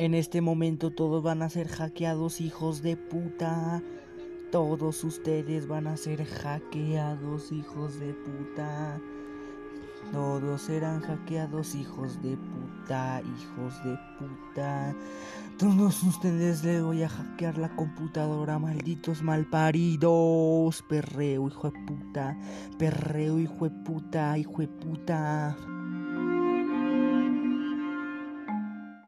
En este momento todos van a ser hackeados, hijos de puta. Todos ustedes van a ser hackeados, hijos de puta. Todos serán hackeados, hijos de puta, hijos de puta. Todos ustedes le voy a hackear la computadora, malditos malparidos. Perreo, hijo de puta. Perreo, hijo de puta, hijo de puta.